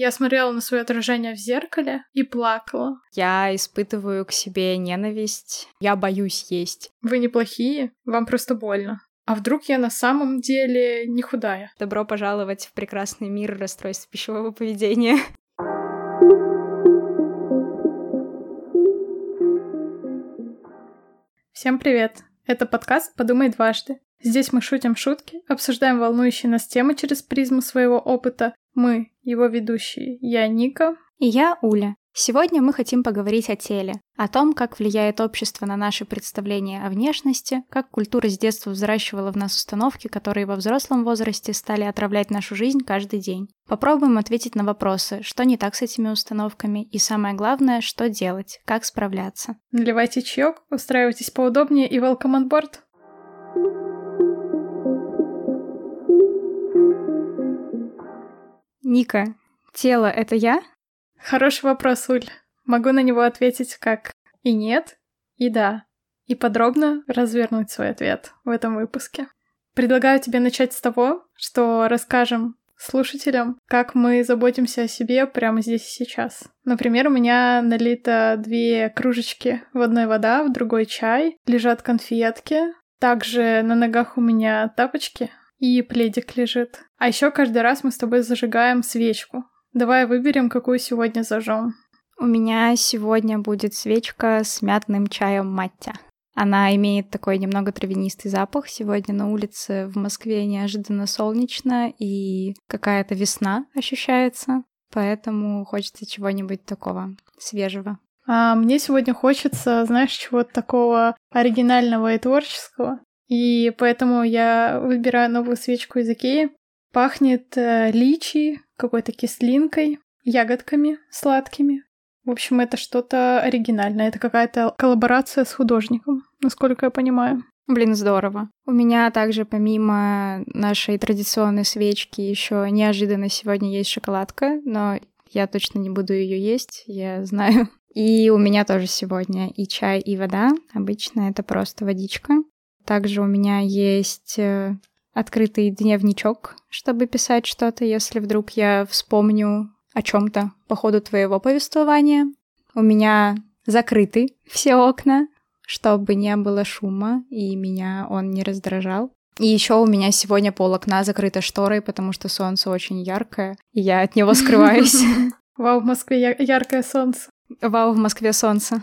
Я смотрела на свое отражение в зеркале и плакала. Я испытываю к себе ненависть. Я боюсь есть. Вы неплохие, вам просто больно. А вдруг я на самом деле не худая? Добро пожаловать в прекрасный мир расстройств пищевого поведения. Всем привет! Это подкаст «Подумай дважды». Здесь мы шутим шутки, обсуждаем волнующие нас темы через призму своего опыта. Мы, его ведущие, я Ника. И я Уля. Сегодня мы хотим поговорить о теле, о том, как влияет общество на наши представления о внешности, как культура с детства взращивала в нас установки, которые во взрослом возрасте стали отравлять нашу жизнь каждый день. Попробуем ответить на вопросы, что не так с этими установками, и самое главное, что делать, как справляться. Наливайте чаек, устраивайтесь поудобнее и welcome on board. Ника, тело — это я? Хороший вопрос, Уль. Могу на него ответить как и нет, и да. И подробно развернуть свой ответ в этом выпуске. Предлагаю тебе начать с того, что расскажем слушателям, как мы заботимся о себе прямо здесь и сейчас. Например, у меня налито две кружечки, в одной вода, в другой чай, лежат конфетки, также на ногах у меня тапочки, и пледик лежит. А еще каждый раз мы с тобой зажигаем свечку. Давай выберем, какую сегодня зажжем. У меня сегодня будет свечка с мятным чаем маття. Она имеет такой немного травянистый запах. Сегодня на улице в Москве неожиданно солнечно и какая-то весна ощущается. Поэтому хочется чего-нибудь такого свежего. А мне сегодня хочется, знаешь, чего-то такого оригинального и творческого. И поэтому я выбираю новую свечку из Икеи. Пахнет э, личи, какой-то кислинкой, ягодками сладкими. В общем, это что-то оригинальное. Это какая-то коллаборация с художником, насколько я понимаю. Блин, здорово. У меня также помимо нашей традиционной свечки еще неожиданно сегодня есть шоколадка, но я точно не буду ее есть, я знаю. И у меня тоже сегодня и чай, и вода. Обычно это просто водичка. Также у меня есть э, открытый дневничок, чтобы писать что-то, если вдруг я вспомню о чем-то по ходу твоего повествования. У меня закрыты все окна, чтобы не было шума, и меня он не раздражал. И еще у меня сегодня пол окна закрыто шторой, потому что солнце очень яркое, и я от него скрываюсь. Вау, в Москве яркое солнце. Вау, в Москве солнце.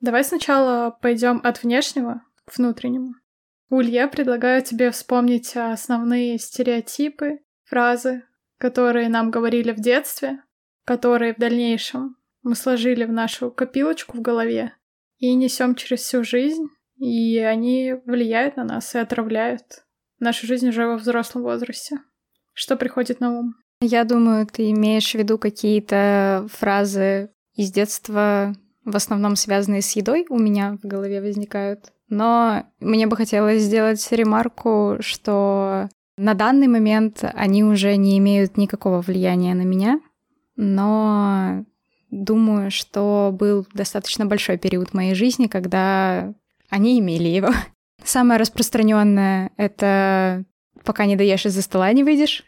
Давай сначала пойдем от внешнего к внутреннему. Уль, я предлагаю тебе вспомнить основные стереотипы, фразы, которые нам говорили в детстве, которые в дальнейшем мы сложили в нашу копилочку в голове и несем через всю жизнь, и они влияют на нас и отравляют нашу жизнь уже во взрослом возрасте. Что приходит на ум? Я думаю, ты имеешь в виду какие-то фразы из детства, в основном связанные с едой, у меня в голове возникают. Но мне бы хотелось сделать ремарку, что на данный момент они уже не имеют никакого влияния на меня, но думаю, что был достаточно большой период моей жизни, когда они имели его. Самое распространенное это пока не доешь из-за стола не выйдешь.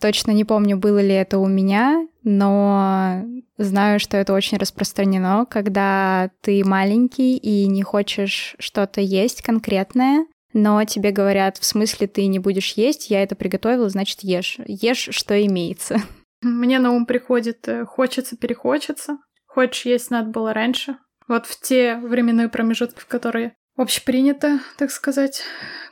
Точно не помню, было ли это у меня, но знаю, что это очень распространено, когда ты маленький и не хочешь что-то есть конкретное, но тебе говорят, в смысле ты не будешь есть, я это приготовила, значит ешь. Ешь, что имеется. Мне на ум приходит э, «хочется, перехочется». Хочешь есть надо было раньше. Вот в те временные промежутки, в которые общепринято, так сказать,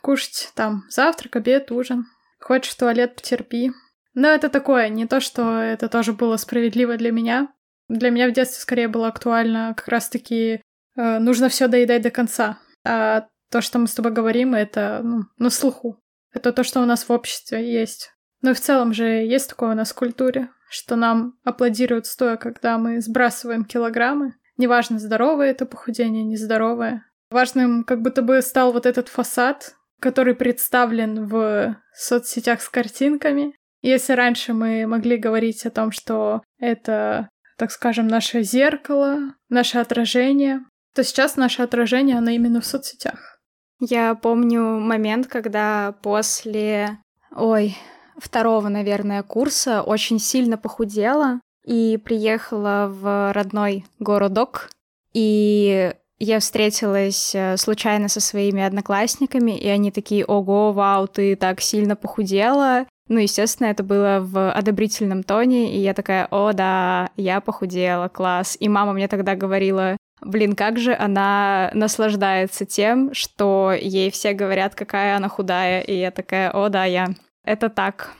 кушать там завтрак, обед, ужин. Хочешь в туалет, потерпи. Но это такое, не то, что это тоже было справедливо для меня. Для меня в детстве скорее было актуально как раз-таки э, нужно все доедать до конца. А то, что мы с тобой говорим, это ну, на слуху. Это то, что у нас в обществе есть. Ну и в целом же есть такое у нас в культуре, что нам аплодируют стоя, когда мы сбрасываем килограммы. Неважно, здоровое это похудение, нездоровое. Важным как будто бы стал вот этот фасад, который представлен в соцсетях с картинками. Если раньше мы могли говорить о том, что это, так скажем, наше зеркало, наше отражение, то сейчас наше отражение, оно именно в соцсетях. Я помню момент, когда после, ой, второго, наверное, курса очень сильно похудела. и приехала в родной городок. И я встретилась э, случайно со своими одноклассниками, и они такие, ого, вау, ты так сильно похудела. Ну, естественно, это было в одобрительном тоне, и я такая, о, да, я похудела, класс. И мама мне тогда говорила, блин, как же она наслаждается тем, что ей все говорят, какая она худая, и я такая, о, да, я. Это так.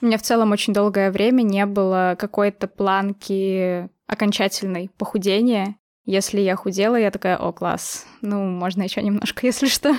У меня в целом очень долгое время не было какой-то планки окончательной похудения. Если я худела, я такая, о, класс, ну, можно еще немножко, если что.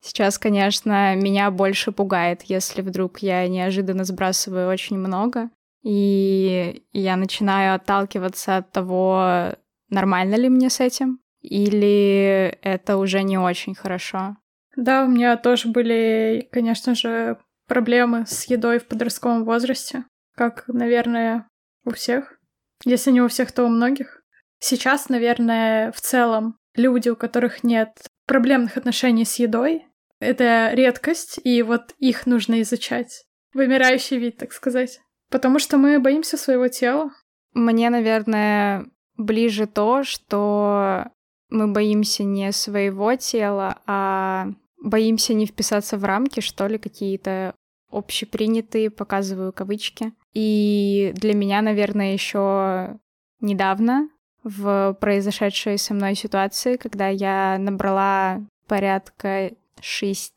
Сейчас, конечно, меня больше пугает, если вдруг я неожиданно сбрасываю очень много, и я начинаю отталкиваться от того, нормально ли мне с этим, или это уже не очень хорошо. Да, у меня тоже были, конечно же, проблемы с едой в подростковом возрасте, как, наверное, у всех. Если не у всех, то у многих. Сейчас, наверное, в целом люди, у которых нет проблемных отношений с едой, это редкость, и вот их нужно изучать. Вымирающий вид, так сказать. Потому что мы боимся своего тела. Мне, наверное, ближе то, что мы боимся не своего тела, а боимся не вписаться в рамки, что ли, какие-то общепринятые, показываю кавычки. И для меня, наверное, еще недавно в произошедшей со мной ситуации, когда я набрала порядка 6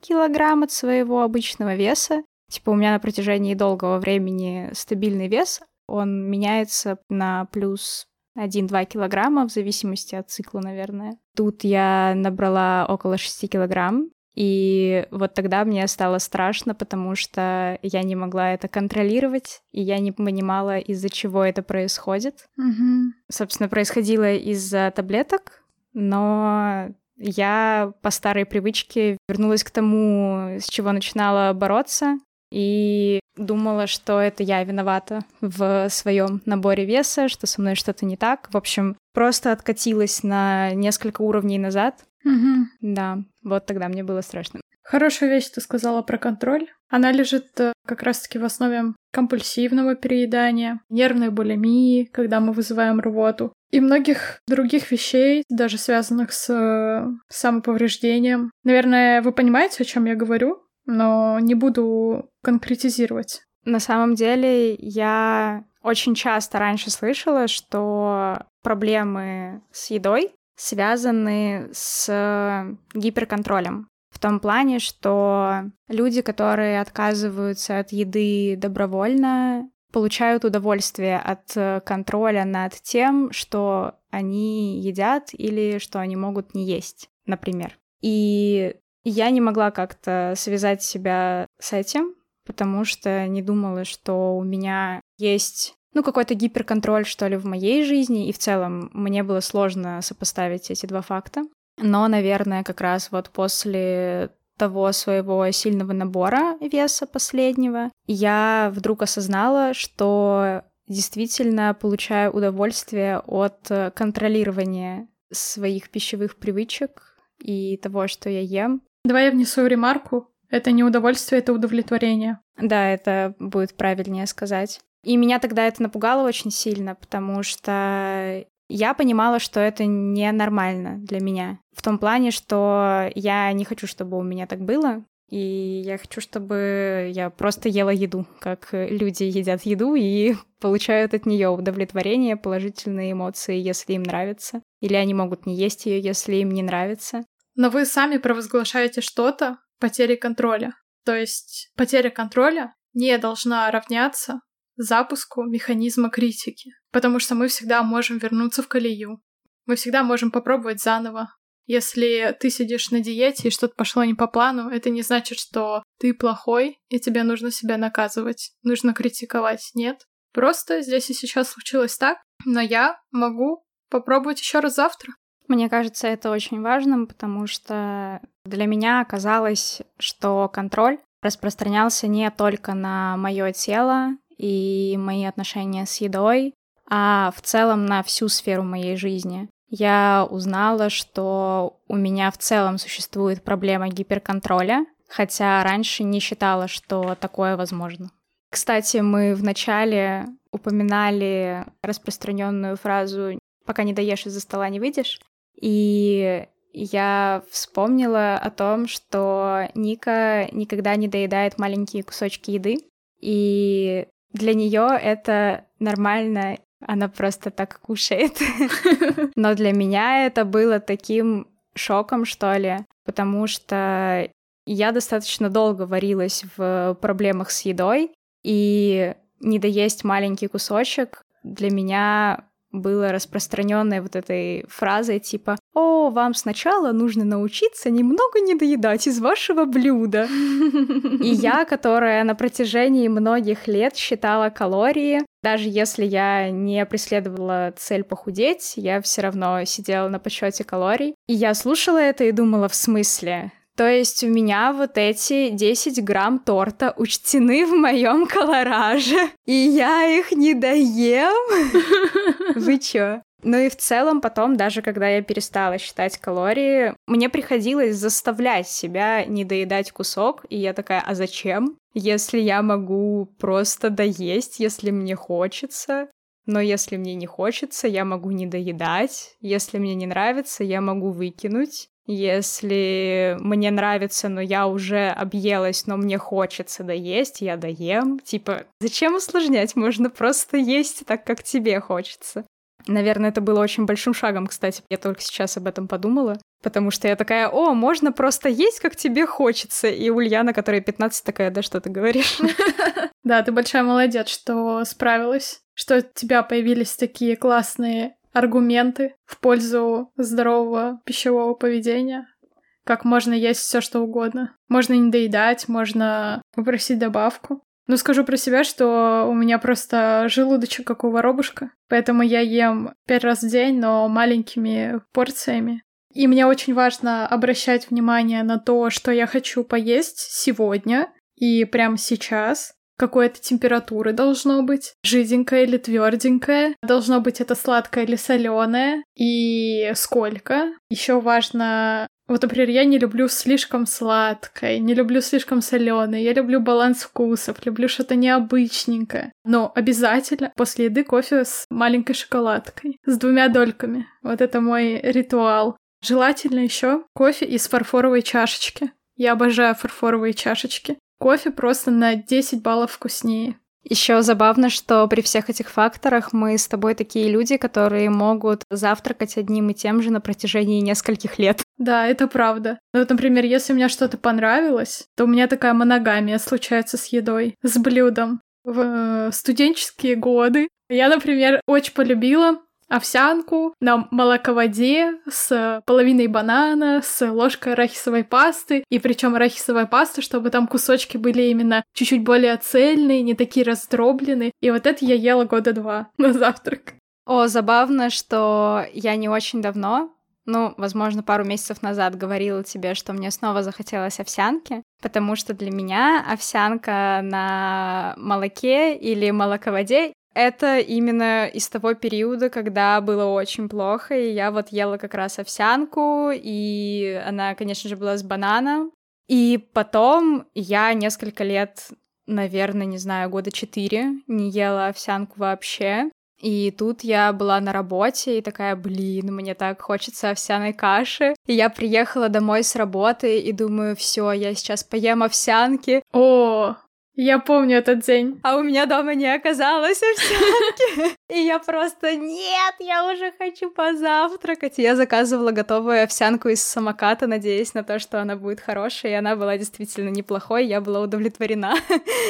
килограмм от своего обычного веса. Типа у меня на протяжении долгого времени стабильный вес, он меняется на плюс 1-2 килограмма в зависимости от цикла, наверное. Тут я набрала около 6 килограмм, и вот тогда мне стало страшно, потому что я не могла это контролировать, и я не понимала, из-за чего это происходит. Угу. Собственно, происходило из-за таблеток, но я по старой привычке вернулась к тому, с чего начинала бороться, и думала, что это я виновата в своем наборе веса, что со мной что-то не так. В общем, просто откатилась на несколько уровней назад. Угу. Да, вот тогда мне было страшно. Хорошая вещь ты сказала про контроль. Она лежит э, как раз-таки в основе компульсивного переедания, нервной булимии, когда мы вызываем рвоту, и многих других вещей, даже связанных с э, самоповреждением. Наверное, вы понимаете, о чем я говорю, но не буду конкретизировать. На самом деле, я очень часто раньше слышала, что проблемы с едой связаны с гиперконтролем. В том плане, что люди, которые отказываются от еды добровольно, получают удовольствие от контроля над тем, что они едят или что они могут не есть, например. И я не могла как-то связать себя с этим, потому что не думала, что у меня есть ну, какой-то гиперконтроль, что ли, в моей жизни, и в целом мне было сложно сопоставить эти два факта. Но, наверное, как раз вот после того своего сильного набора веса последнего, я вдруг осознала, что действительно получаю удовольствие от контролирования своих пищевых привычек и того, что я ем. Давай я внесу ремарку. Это не удовольствие, это удовлетворение. Да, это будет правильнее сказать. И меня тогда это напугало очень сильно, потому что я понимала, что это ненормально для меня. В том плане, что я не хочу, чтобы у меня так было, и я хочу, чтобы я просто ела еду, как люди едят еду и получают от нее удовлетворение, положительные эмоции, если им нравится. Или они могут не есть ее, если им не нравится. Но вы сами провозглашаете что-то потери контроля. То есть потеря контроля не должна равняться запуску механизма критики, потому что мы всегда можем вернуться в колею. Мы всегда можем попробовать заново. Если ты сидишь на диете и что-то пошло не по плану, это не значит, что ты плохой, и тебе нужно себя наказывать, нужно критиковать. Нет. Просто здесь и сейчас случилось так, но я могу попробовать еще раз завтра. Мне кажется, это очень важным, потому что для меня оказалось, что контроль распространялся не только на мое тело и мои отношения с едой, а в целом на всю сферу моей жизни. Я узнала, что у меня в целом существует проблема гиперконтроля, хотя раньше не считала, что такое возможно. Кстати, мы в начале упоминали распространенную фразу «пока не доешь из-за стола не выйдешь». И я вспомнила о том, что Ника никогда не доедает маленькие кусочки еды, и для нее это нормально, она просто так кушает. Но для меня это было таким шоком, что ли, потому что я достаточно долго варилась в проблемах с едой, и не доесть маленький кусочек для меня было распространенной вот этой фразой типа «О, вам сначала нужно научиться немного не доедать из вашего блюда». И я, которая на протяжении многих лет считала калории, даже если я не преследовала цель похудеть, я все равно сидела на подсчете калорий. И я слушала это и думала, в смысле? То есть у меня вот эти 10 грамм торта учтены в моем колораже, и я их не доем? Вы чё? Ну и в целом потом, даже когда я перестала считать калории, мне приходилось заставлять себя не доедать кусок, и я такая, а зачем? Если я могу просто доесть, если мне хочется, но если мне не хочется, я могу не доедать. Если мне не нравится, я могу выкинуть. Если мне нравится, но я уже объелась, но мне хочется доесть, я доем. Типа, зачем усложнять? Можно просто есть так, как тебе хочется. Наверное, это было очень большим шагом, кстати. Я только сейчас об этом подумала. Потому что я такая, о, можно просто есть, как тебе хочется. И Ульяна, которая 15, такая, да что ты говоришь? Да, ты большая молодец, что справилась, что у тебя появились такие классные аргументы в пользу здорового пищевого поведения. Как можно есть все что угодно. Можно не доедать, можно попросить добавку. Но скажу про себя, что у меня просто желудочек как у воробушка, поэтому я ем пять раз в день, но маленькими порциями. И мне очень важно обращать внимание на то, что я хочу поесть сегодня и прямо сейчас, какой-то температуры должно быть, жиденькое или тверденькое, должно быть это сладкое или соленое, и сколько. Еще важно вот, например, я не люблю слишком сладкое, не люблю слишком соленое, я люблю баланс вкусов, люблю что-то необычненькое. Но обязательно после еды кофе с маленькой шоколадкой, с двумя дольками. Вот это мой ритуал. Желательно еще кофе из фарфоровой чашечки. Я обожаю фарфоровые чашечки. Кофе просто на 10 баллов вкуснее. Еще забавно, что при всех этих факторах мы с тобой такие люди, которые могут завтракать одним и тем же на протяжении нескольких лет. Да, это правда. Ну, вот, например, если мне что-то понравилось, то у меня такая моногамия случается с едой, с блюдом. В студенческие годы я, например, очень полюбила овсянку на молоководе с половиной банана, с ложкой арахисовой пасты, и причем арахисовая паста, чтобы там кусочки были именно чуть-чуть более цельные, не такие раздробленные. И вот это я ела года два на завтрак. О, забавно, что я не очень давно, ну, возможно, пару месяцев назад говорила тебе, что мне снова захотелось овсянки, потому что для меня овсянка на молоке или молоководе это именно из того периода, когда было очень плохо, и я вот ела как раз овсянку, и она, конечно же, была с бананом. И потом я несколько лет, наверное, не знаю, года четыре не ела овсянку вообще. И тут я была на работе и такая, блин, мне так хочется овсяной каши. И я приехала домой с работы и думаю, все, я сейчас поем овсянки. О, я помню этот день. А у меня дома не оказалось овсянки. И я просто, нет, я уже хочу позавтракать. Я заказывала готовую овсянку из самоката, надеясь на то, что она будет хорошая, и она была действительно неплохой, я была удовлетворена.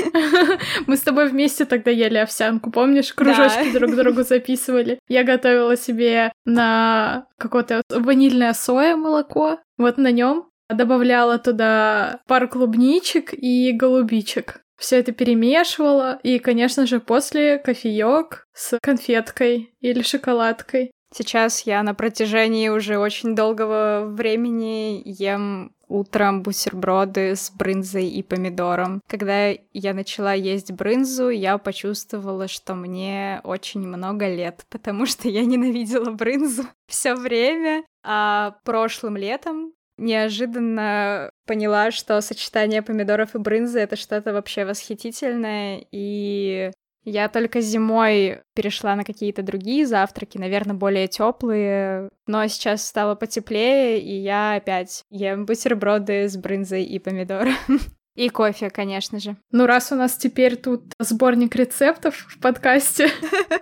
Мы с тобой вместе тогда ели овсянку, помнишь? Кружочки друг другу записывали. Я готовила себе на какое-то ванильное соя молоко, вот на нем добавляла туда пару клубничек и голубичек все это перемешивала, и, конечно же, после кофеек с конфеткой или шоколадкой. Сейчас я на протяжении уже очень долгого времени ем утром бутерброды с брынзой и помидором. Когда я начала есть брынзу, я почувствовала, что мне очень много лет, потому что я ненавидела брынзу все время. А прошлым летом неожиданно поняла, что сочетание помидоров и брынзы — это что-то вообще восхитительное, и Я только зимой перешла на какие-то другие завтраки, наверное, более теплые, но сейчас стало потеплее, и я опять ем бутерброды с брынзой и помидором. И кофе, конечно же. Ну, раз у нас теперь тут сборник рецептов в подкасте.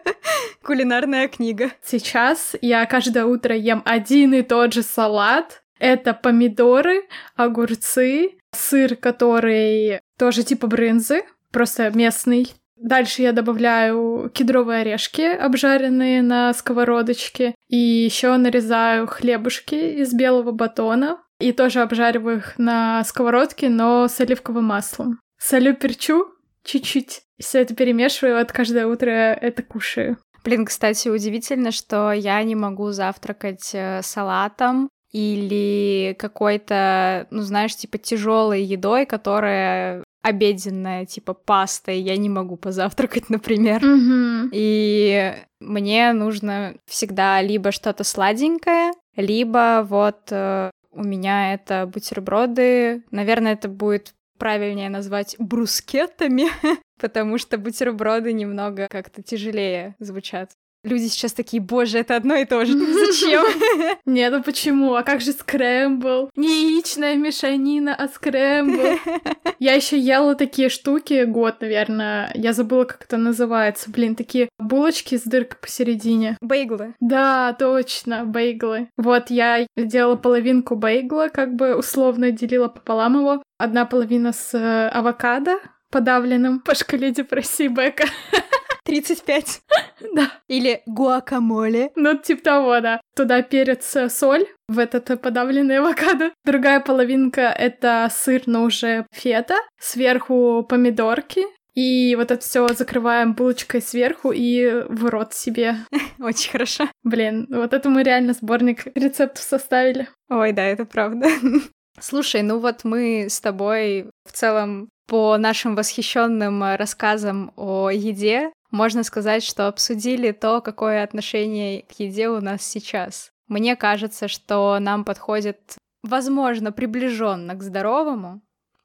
Кулинарная книга. Сейчас я каждое утро ем один и тот же салат. Это помидоры, огурцы, сыр, который тоже типа брынзы, просто местный. Дальше я добавляю кедровые орешки, обжаренные на сковородочке. И еще нарезаю хлебушки из белого батона, и тоже обжариваю их на сковородке, но с оливковым маслом. Солю, перчу чуть-чуть. Все это перемешиваю, вот каждое утро это кушаю. Блин, кстати, удивительно, что я не могу завтракать э, салатом или какой-то, ну знаешь, типа тяжелой едой, которая обеденная, типа пастой, я не могу позавтракать, например. Mm-hmm. И мне нужно всегда либо что-то сладенькое, либо вот э, у меня это бутерброды. Наверное, это будет правильнее назвать брускетами, потому что бутерброды немного как-то тяжелее звучат. Люди сейчас такие, боже, это одно и то же. Зачем? Нет, ну почему? А как же скрэмбл? Не яичная мешанина, а скрэмбл. Я еще ела такие штуки год, наверное. Я забыла, как это называется. Блин, такие булочки с дыркой посередине. Бейглы. Да, точно, бейглы. Вот я делала половинку бейгла, как бы условно делила пополам его. Одна половина с э, авокадо подавленным по шкале депрессии Бека. 35. Да. Или гуакамоле. Ну, типа того, да. Туда перец, соль, в этот подавленный авокадо. Другая половинка — это сыр, но уже фета. Сверху помидорки. И вот это все закрываем булочкой сверху и в рот себе. Очень хорошо. Блин, вот это мы реально сборник рецептов составили. Ой, да, это правда. Слушай, ну вот мы с тобой в целом по нашим восхищенным рассказам о еде можно сказать, что обсудили то, какое отношение к еде у нас сейчас. Мне кажется, что нам подходит, возможно, приближенно к здоровому,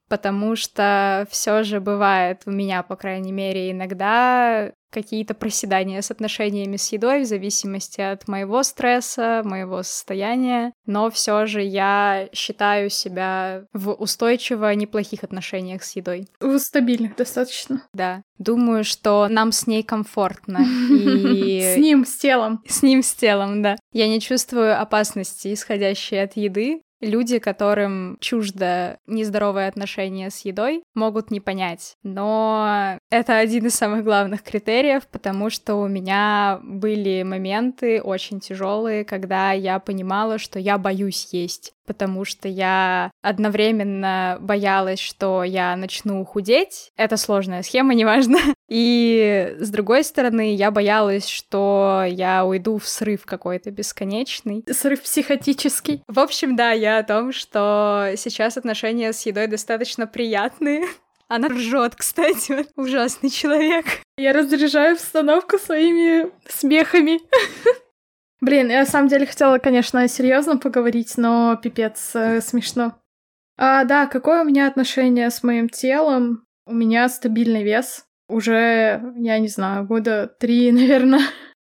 потому что все же бывает у меня, по крайней мере, иногда какие-то проседания с отношениями с едой в зависимости от моего стресса, моего состояния, но все же я считаю себя в устойчиво неплохих отношениях с едой. В стабильных достаточно. Да. Думаю, что нам с ней комфортно. И... С ним, с телом. С ним, с телом, да. Я не чувствую опасности, исходящей от еды, люди, которым чуждо нездоровое отношение с едой, могут не понять. Но это один из самых главных критериев, потому что у меня были моменты очень тяжелые, когда я понимала, что я боюсь есть потому что я одновременно боялась, что я начну худеть. Это сложная схема, неважно. И с другой стороны, я боялась, что я уйду в срыв какой-то бесконечный. Срыв психотический. В общем, да, я о том, что сейчас отношения с едой достаточно приятные. Она ржет, кстати, ужасный человек. Я разряжаю обстановку своими смехами. Блин, я на самом деле хотела, конечно, серьезно поговорить, но пипец э, смешно. А, да, какое у меня отношение с моим телом? У меня стабильный вес. Уже, я не знаю, года три, наверное.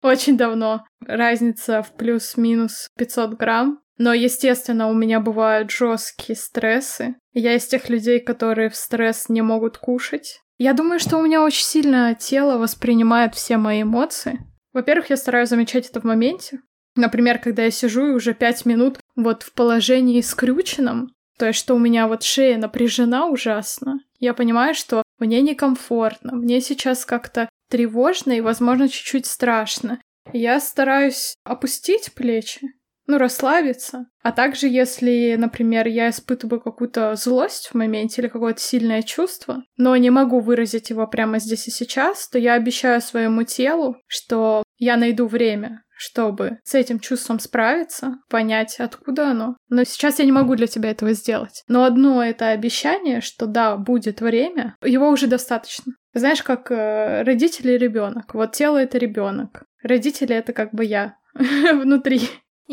Очень давно. Разница в плюс-минус 500 грамм. Но, естественно, у меня бывают жесткие стрессы. Я из тех людей, которые в стресс не могут кушать. Я думаю, что у меня очень сильно тело воспринимает все мои эмоции. Во-первых, я стараюсь замечать это в моменте. Например, когда я сижу и уже пять минут вот в положении скрюченном, то есть что у меня вот шея напряжена ужасно, я понимаю, что мне некомфортно, мне сейчас как-то тревожно и, возможно, чуть-чуть страшно. Я стараюсь опустить плечи, ну, расслабиться. А также, если, например, я испытываю какую-то злость в моменте или какое-то сильное чувство, но не могу выразить его прямо здесь и сейчас, то я обещаю своему телу, что я найду время, чтобы с этим чувством справиться, понять, откуда оно. Но сейчас я не могу для тебя этого сделать. Но одно это обещание, что да, будет время, его уже достаточно. Знаешь, как э, родители и ребенок. Вот тело это ребенок. Родители это как бы я внутри.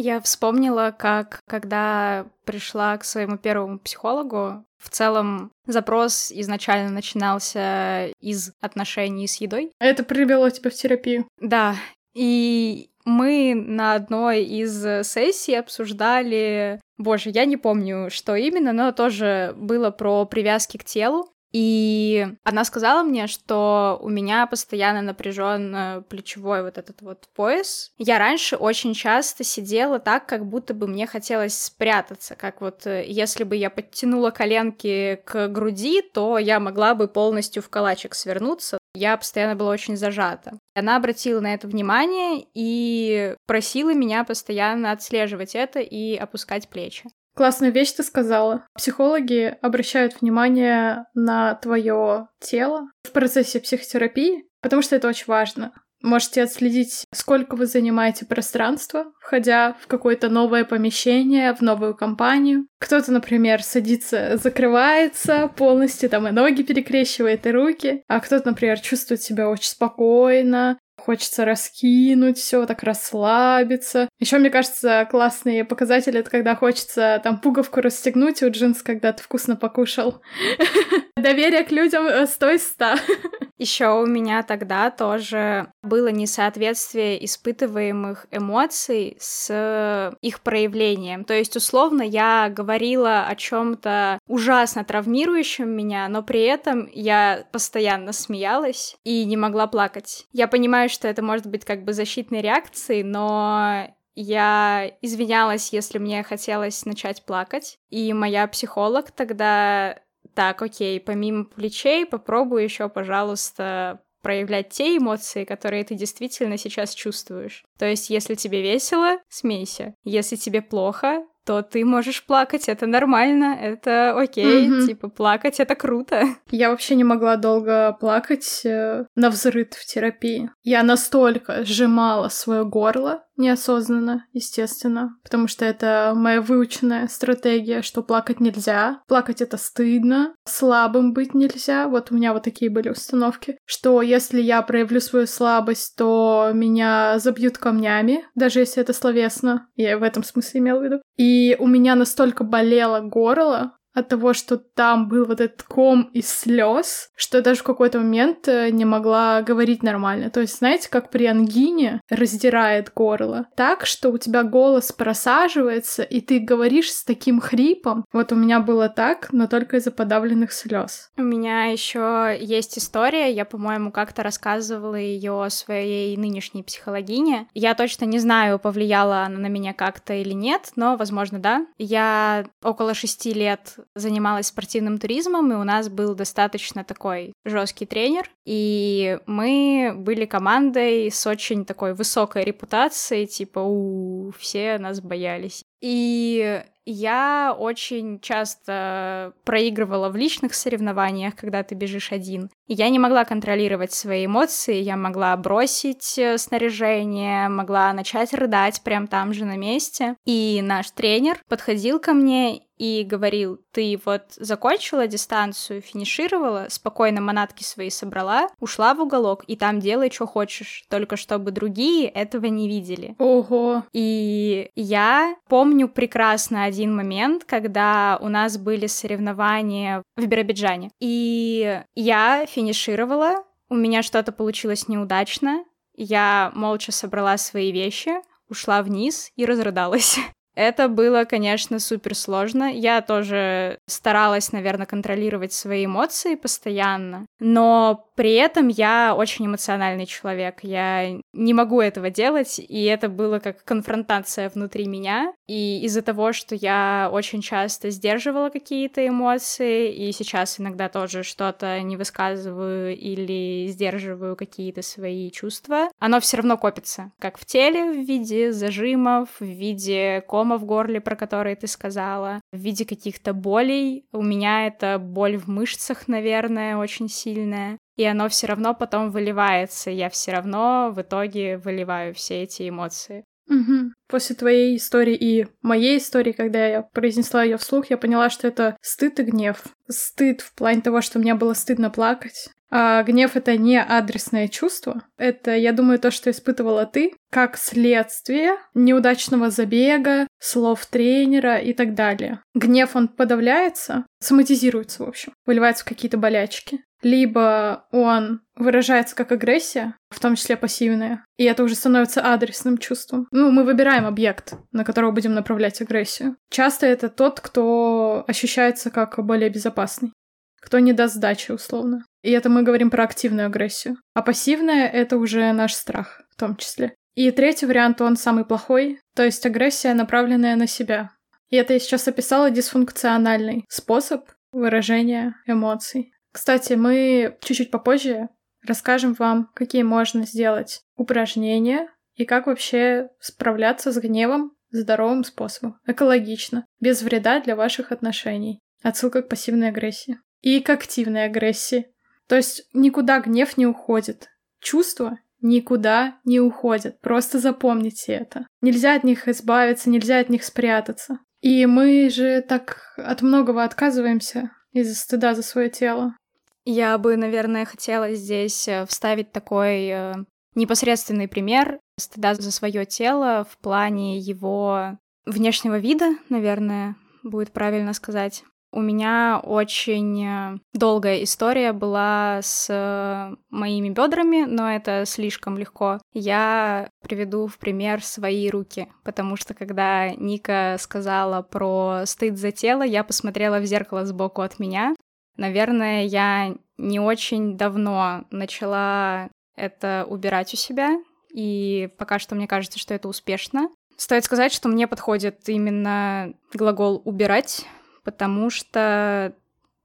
Я вспомнила, как когда пришла к своему первому психологу, в целом запрос изначально начинался из отношений с едой. Это привело тебя в терапию? Да. И мы на одной из сессий обсуждали, боже, я не помню, что именно, но тоже было про привязки к телу. И она сказала мне, что у меня постоянно напряжен плечевой вот этот вот пояс. Я раньше очень часто сидела так, как будто бы мне хотелось спрятаться, как вот э, если бы я подтянула коленки к груди, то я могла бы полностью в калачик свернуться. Я постоянно была очень зажата. Она обратила на это внимание и просила меня постоянно отслеживать это и опускать плечи. Классная вещь ты сказала. Психологи обращают внимание на твое тело в процессе психотерапии, потому что это очень важно. Можете отследить, сколько вы занимаете пространства, входя в какое-то новое помещение, в новую компанию. Кто-то, например, садится, закрывается полностью, там и ноги перекрещивает, и руки. А кто-то, например, чувствует себя очень спокойно, Хочется раскинуть все, так расслабиться. Еще, мне кажется, классные показатели это когда хочется там пуговку расстегнуть у джинс, когда ты вкусно покушал. Доверие к людям э, стой ста. Еще у меня тогда тоже было несоответствие испытываемых эмоций с их проявлением. То есть, условно, я говорила о чем-то ужасно травмирующем меня, но при этом я постоянно смеялась и не могла плакать. Я понимаю, что это может быть как бы защитной реакцией, но я извинялась, если мне хотелось начать плакать. И моя психолог тогда так, окей, помимо плечей, попробуй еще, пожалуйста, проявлять те эмоции, которые ты действительно сейчас чувствуешь. То есть, если тебе весело, смейся. Если тебе плохо, то ты можешь плакать, это нормально, это окей, mm-hmm. типа плакать это круто. Я вообще не могла долго плакать э, на взрыв в терапии. Я настолько сжимала свое горло, неосознанно, естественно, потому что это моя выученная стратегия, что плакать нельзя, плакать это стыдно, слабым быть нельзя. Вот у меня вот такие были установки, что если я проявлю свою слабость, то меня забьют камнями, даже если это словесно. Я в этом смысле имела в виду. И у меня настолько болело горло, от того, что там был вот этот ком из слез, что я даже в какой-то момент э, не могла говорить нормально. То есть, знаете, как при ангине раздирает горло, так, что у тебя голос просаживается, и ты говоришь с таким хрипом. Вот у меня было так, но только из-за подавленных слез. У меня еще есть история, я, по-моему, как-то рассказывала ее своей нынешней психологине. Я точно не знаю, повлияла она на меня как-то или нет, но, возможно, да. Я около шести лет занималась спортивным туризмом, и у нас был достаточно такой жесткий тренер, и мы были командой с очень такой высокой репутацией, типа, у все нас боялись. И я очень часто проигрывала в личных соревнованиях, когда ты бежишь один. И я не могла контролировать свои эмоции, я могла бросить э, снаряжение, могла начать рыдать прямо там же на месте. И наш тренер подходил ко мне и говорил, ты вот закончила дистанцию, финишировала, спокойно манатки свои собрала, ушла в уголок и там делай, что хочешь, только чтобы другие этого не видели. Ого! И я помню прекрасно один момент, когда у нас были соревнования в Биробиджане, и я финишировала, у меня что-то получилось неудачно, я молча собрала свои вещи, ушла вниз и разрыдалась. Это было, конечно, супер сложно. Я тоже старалась, наверное, контролировать свои эмоции постоянно, но при этом я очень эмоциональный человек. Я не могу этого делать, и это было как конфронтация внутри меня. И из-за того, что я очень часто сдерживала какие-то эмоции, и сейчас иногда тоже что-то не высказываю или сдерживаю какие-то свои чувства, оно все равно копится, как в теле в виде зажимов, в виде кома в горле, про которые ты сказала, в виде каких-то болей. У меня это боль в мышцах, наверное, очень сильная и оно все равно потом выливается, я все равно в итоге выливаю все эти эмоции. Угу. После твоей истории и моей истории, когда я произнесла ее вслух, я поняла, что это стыд и гнев. Стыд в плане того, что мне было стыдно плакать. А гнев — это не адресное чувство. Это, я думаю, то, что испытывала ты, как следствие неудачного забега, слов тренера и так далее. Гнев, он подавляется, соматизируется, в общем, выливается в какие-то болячки. Либо он выражается как агрессия, в том числе пассивная, и это уже становится адресным чувством. Ну, мы выбираем объект, на которого будем направлять агрессию. Часто это тот, кто ощущается как более безопасный кто не даст сдачи, условно. И это мы говорим про активную агрессию. А пассивная — это уже наш страх в том числе. И третий вариант, он самый плохой, то есть агрессия, направленная на себя. И это я сейчас описала дисфункциональный способ выражения эмоций. Кстати, мы чуть-чуть попозже расскажем вам, какие можно сделать упражнения и как вообще справляться с гневом здоровым способом, экологично, без вреда для ваших отношений. Отсылка к пассивной агрессии и к активной агрессии. То есть никуда гнев не уходит. Чувства никуда не уходят. Просто запомните это. Нельзя от них избавиться, нельзя от них спрятаться. И мы же так от многого отказываемся из-за стыда за свое тело. Я бы, наверное, хотела здесь э, вставить такой э, непосредственный пример стыда за свое тело в плане его внешнего вида, наверное, будет правильно сказать. У меня очень э, долгая история была с э, моими бедрами, но это слишком легко. Я приведу в пример свои руки, потому что когда Ника сказала про стыд за тело, я посмотрела в зеркало сбоку от меня. Наверное, я не очень давно начала это убирать у себя, и пока что мне кажется, что это успешно. Стоит сказать, что мне подходит именно глагол «убирать», потому что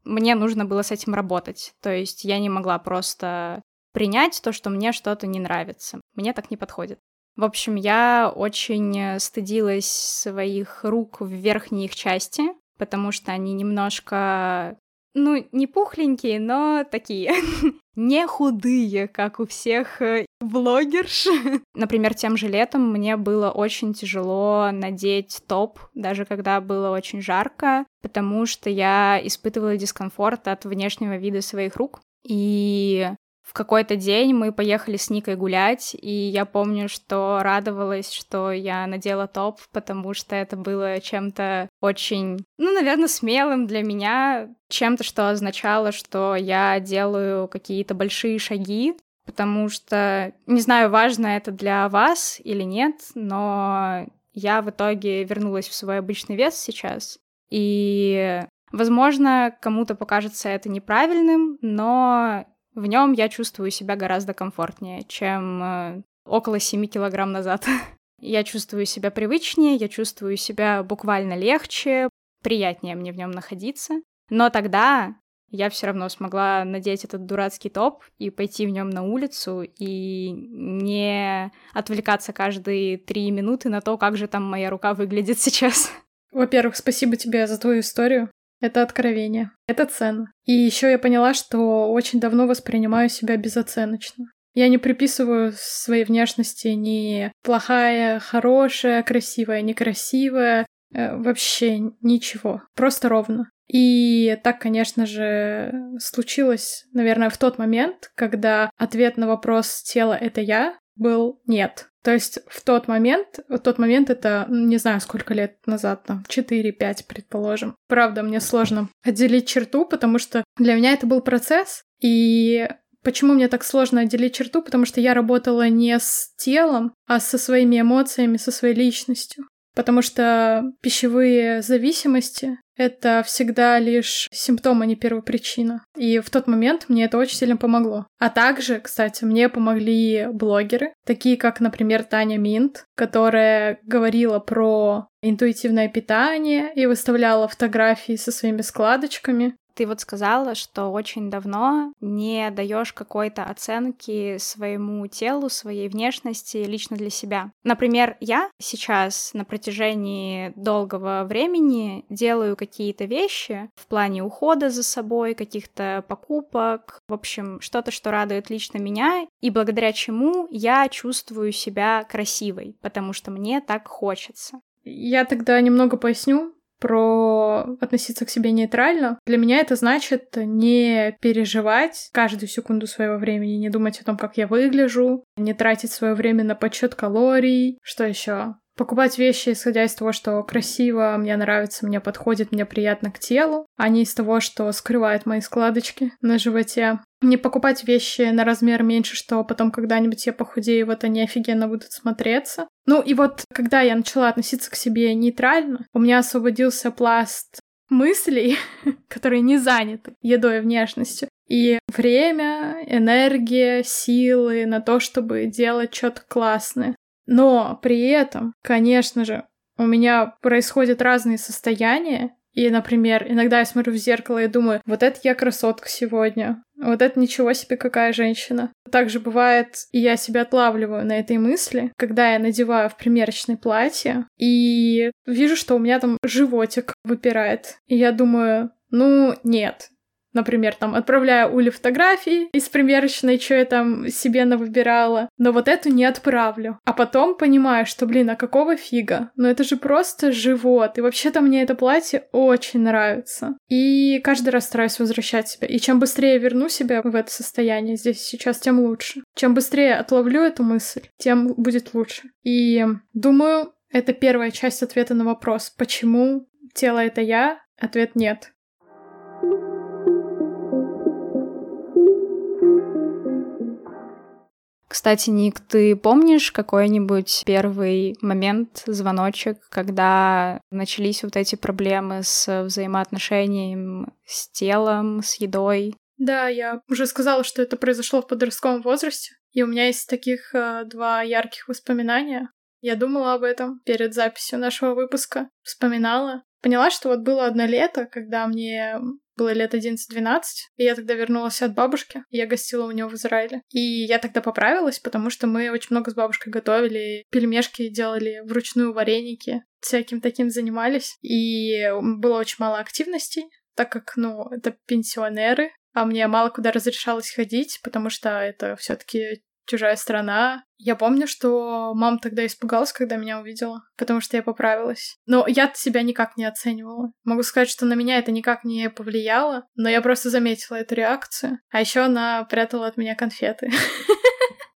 мне нужно было с этим работать. То есть я не могла просто принять то, что мне что-то не нравится. Мне так не подходит. В общем, я очень стыдилась своих рук в верхней их части, потому что они немножко ну, не пухленькие, но такие. не худые, как у всех э, блогерш. Например, тем же летом мне было очень тяжело надеть топ, даже когда было очень жарко, потому что я испытывала дискомфорт от внешнего вида своих рук. И в какой-то день мы поехали с Никой гулять, и я помню, что радовалась, что я надела топ, потому что это было чем-то очень, ну, наверное, смелым для меня, чем-то, что означало, что я делаю какие-то большие шаги, потому что, не знаю, важно это для вас или нет, но я в итоге вернулась в свой обычный вес сейчас, и Возможно, кому-то покажется это неправильным, но в нем я чувствую себя гораздо комфортнее, чем э, около 7 килограмм назад. я чувствую себя привычнее, я чувствую себя буквально легче, приятнее мне в нем находиться. Но тогда я все равно смогла надеть этот дурацкий топ и пойти в нем на улицу и не отвлекаться каждые три минуты на то, как же там моя рука выглядит сейчас. Во-первых, спасибо тебе за твою историю. Это откровение. Это ценно. И еще я поняла, что очень давно воспринимаю себя безоценочно. Я не приписываю своей внешности ни плохая, хорошая, красивая, некрасивая, э, вообще ничего. Просто ровно. И так, конечно же, случилось, наверное, в тот момент, когда ответ на вопрос «тело — это я» был «нет». То есть в тот момент, в тот момент это, не знаю, сколько лет назад, там, 4-5, предположим. Правда, мне сложно отделить черту, потому что для меня это был процесс, и Почему мне так сложно отделить черту? Потому что я работала не с телом, а со своими эмоциями, со своей личностью потому что пищевые зависимости — это всегда лишь симптом, а не первопричина. И в тот момент мне это очень сильно помогло. А также, кстати, мне помогли блогеры, такие как, например, Таня Минт, которая говорила про интуитивное питание и выставляла фотографии со своими складочками. Ты вот сказала, что очень давно не даешь какой-то оценки своему телу, своей внешности лично для себя. Например, я сейчас на протяжении долгого времени делаю какие-то вещи в плане ухода за собой, каких-то покупок, в общем, что-то, что радует лично меня, и благодаря чему я чувствую себя красивой, потому что мне так хочется. Я тогда немного поясню про относиться к себе нейтрально. Для меня это значит не переживать каждую секунду своего времени, не думать о том, как я выгляжу, не тратить свое время на подсчет калорий. Что еще? Покупать вещи, исходя из того, что красиво, мне нравится, мне подходит, мне приятно к телу, а не из того, что скрывает мои складочки на животе. Не покупать вещи на размер меньше, что потом когда-нибудь я похудею, вот они офигенно будут смотреться. Ну и вот, когда я начала относиться к себе нейтрально, у меня освободился пласт мыслей, которые не заняты едой и внешностью. И время, энергия, силы на то, чтобы делать что-то классное. Но при этом, конечно же, у меня происходят разные состояния, и, например, иногда я смотрю в зеркало и думаю, вот это я красотка сегодня, вот это ничего себе какая женщина. Также бывает, и я себя отлавливаю на этой мысли, когда я надеваю в примерочное платье и вижу, что у меня там животик выпирает. И я думаю, ну нет, Например, там отправляю Уле фотографии из примерочной, что я там себе навыбирала, но вот эту не отправлю. А потом понимаю, что, блин, а какого фига? Ну это же просто живот. И вообще-то мне это платье очень нравится. И каждый раз стараюсь возвращать себя. И чем быстрее верну себя в это состояние здесь сейчас, тем лучше. Чем быстрее отловлю эту мысль, тем будет лучше. И думаю, это первая часть ответа на вопрос, почему тело это я? Ответ нет. Кстати, Ник, ты помнишь какой-нибудь первый момент, звоночек, когда начались вот эти проблемы с взаимоотношением с телом, с едой? Да, я уже сказала, что это произошло в подростковом возрасте, и у меня есть таких э, два ярких воспоминания. Я думала об этом перед записью нашего выпуска, вспоминала. Поняла, что вот было одно лето, когда мне было лет 11-12, и я тогда вернулась от бабушки, я гостила у нее в Израиле. И я тогда поправилась, потому что мы очень много с бабушкой готовили, пельмешки делали вручную вареники, всяким таким занимались, и было очень мало активностей, так как, ну, это пенсионеры, а мне мало куда разрешалось ходить, потому что это все таки чужая страна. Я помню, что мама тогда испугалась, когда меня увидела, потому что я поправилась. Но я себя никак не оценивала. Могу сказать, что на меня это никак не повлияло, но я просто заметила эту реакцию. А еще она прятала от меня конфеты.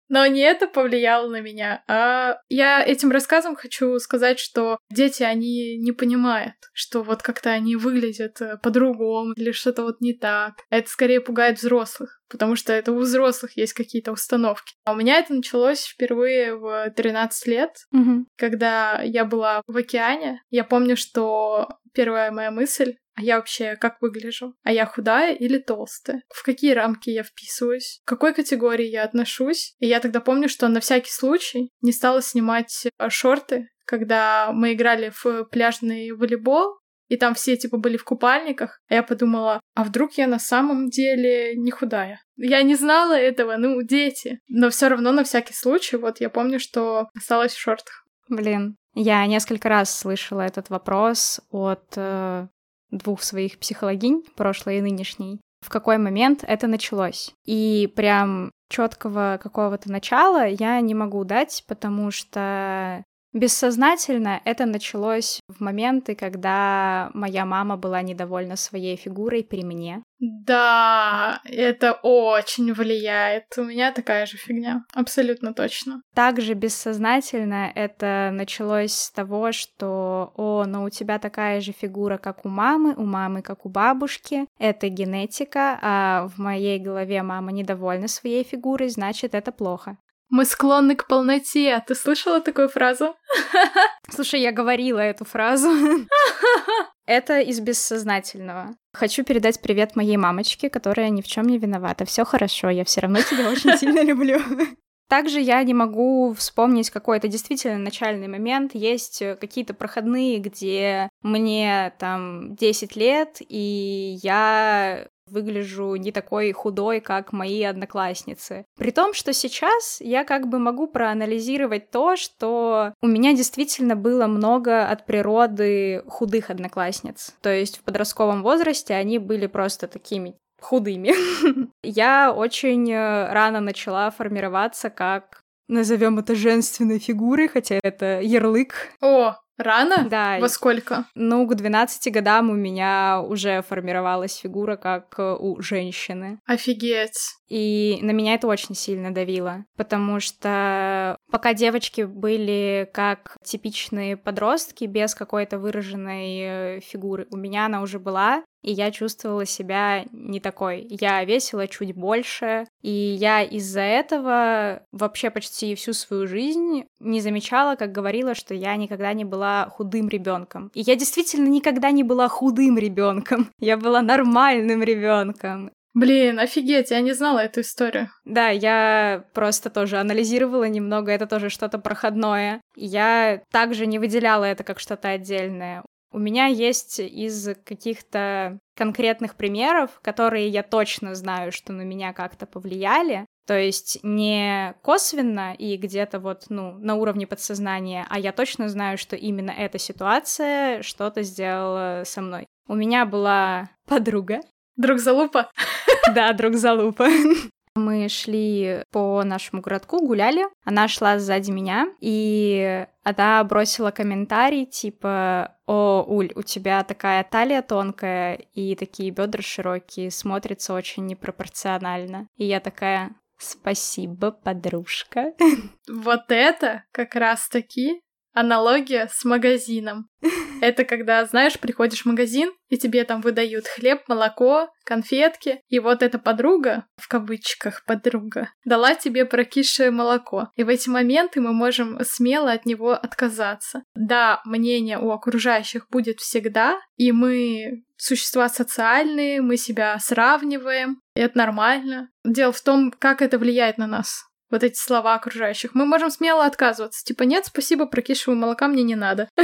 Но не это повлияло на меня, а я этим рассказом хочу сказать, что дети, они не понимают, что вот как-то они выглядят э, по-другому или что-то вот не так. Это скорее пугает взрослых, потому что это у взрослых есть какие-то установки. А у меня это началось впервые в 13 лет, угу. когда я была в океане. Я помню, что первая моя мысль а я вообще как выгляжу? А я худая или толстая? В какие рамки я вписываюсь? К какой категории я отношусь? И я тогда помню, что на всякий случай не стала снимать э, шорты, когда мы играли в пляжный волейбол, и там все типа были в купальниках, а я подумала, а вдруг я на самом деле не худая? Я не знала этого, ну, дети. Но все равно на всякий случай, вот я помню, что осталась в шортах. Блин, я несколько раз слышала этот вопрос от э, двух своих психологинь, прошлой и нынешней, в какой момент это началось. И прям четкого какого-то начала я не могу дать, потому что Бессознательно это началось в моменты, когда моя мама была недовольна своей фигурой при мне. Да, это очень влияет. У меня такая же фигня, абсолютно точно. Также бессознательно это началось с того, что, о, ну у тебя такая же фигура, как у мамы, у мамы, как у бабушки. Это генетика, а в моей голове мама недовольна своей фигурой, значит, это плохо. Мы склонны к полноте. Ты слышала такую фразу? Слушай, я говорила эту фразу. Это из бессознательного. Хочу передать привет моей мамочке, которая ни в чем не виновата. Все хорошо, я все равно тебя очень сильно люблю. Также я не могу вспомнить какой-то действительно начальный момент. Есть э, какие-то проходные, где мне там 10 лет, и я выгляжу не такой худой, как мои одноклассницы. При том, что сейчас я как бы могу проанализировать то, что у меня действительно было много от природы худых одноклассниц. То есть в подростковом возрасте они были просто такими худыми. я очень э, рано начала формироваться как назовем это женственной фигурой, хотя это ярлык. О, Рано? Да. Во сколько? Ну, к 12 годам у меня уже формировалась фигура как э, у женщины. Офигеть. И на меня это очень сильно давило, потому что пока девочки были как типичные подростки без какой-то выраженной э, фигуры, у меня она уже была, и я чувствовала себя не такой. Я весила чуть больше, и я из-за этого вообще почти всю свою жизнь не замечала, как говорила, что я никогда не была худым ребенком. И я действительно никогда не была худым ребенком. Я была нормальным ребенком. Блин, офигеть, я не знала эту историю. Да, я просто тоже анализировала немного, это тоже что-то проходное. Я также не выделяла это как что-то отдельное. У меня есть из каких-то конкретных примеров, которые я точно знаю, что на меня как-то повлияли. То есть не косвенно и где-то вот, ну, на уровне подсознания, а я точно знаю, что именно эта ситуация что-то сделала со мной. У меня была подруга, Друг залупа? Да, друг залупа. Мы шли по нашему городку, гуляли. Она шла сзади меня, и она бросила комментарий типа «О, Уль, у тебя такая талия тонкая и такие бедра широкие, смотрится очень непропорционально». И я такая «Спасибо, подружка». Вот это как раз-таки аналогия с магазином. Это когда, знаешь, приходишь в магазин, и тебе там выдают хлеб, молоко, конфетки, и вот эта подруга, в кавычках подруга, дала тебе прокисшее молоко. И в эти моменты мы можем смело от него отказаться. Да, мнение у окружающих будет всегда, и мы существа социальные, мы себя сравниваем, и это нормально. Дело в том, как это влияет на нас вот эти слова окружающих. Мы можем смело отказываться. Типа, нет, спасибо, прокисшего молока мне не надо.